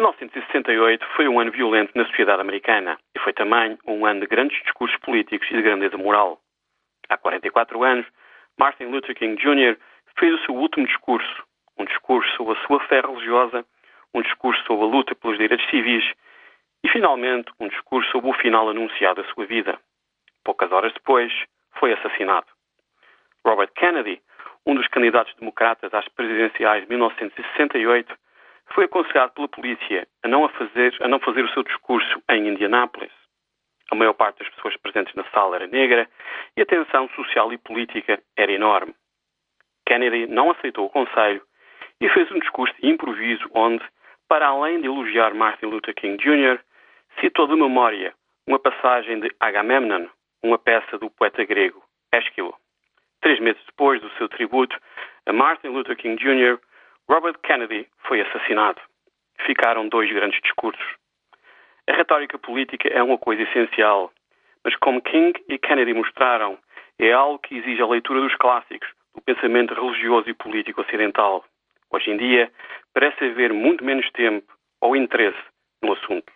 1968 foi um ano violento na sociedade americana e foi também um ano de grandes discursos políticos e de grandeza moral. Há 44 anos, Martin Luther King Jr. fez o seu último discurso, um discurso sobre a sua fé religiosa, um discurso sobre a luta pelos direitos civis e, finalmente, um discurso sobre o final anunciado da sua vida. Poucas horas depois, foi assassinado. Robert Kennedy, um dos candidatos democratas às presidenciais de 1968, foi aconselhado pela polícia a não, a fazer, a não fazer o seu discurso em Indianápolis. A maior parte das pessoas presentes na sala era negra e a tensão social e política era enorme. Kennedy não aceitou o conselho e fez um discurso de improviso onde, para além de elogiar Martin Luther King Jr., citou de memória uma passagem de Agamemnon, uma peça do poeta grego Ésquilo. Três meses depois do seu tributo Martin Luther King Jr., Robert Kennedy foi assassinado. Ficaram dois grandes discursos. A retórica política é uma coisa essencial, mas como King e Kennedy mostraram, é algo que exige a leitura dos clássicos, do pensamento religioso e político ocidental. Hoje em dia, parece haver muito menos tempo ou interesse no assunto.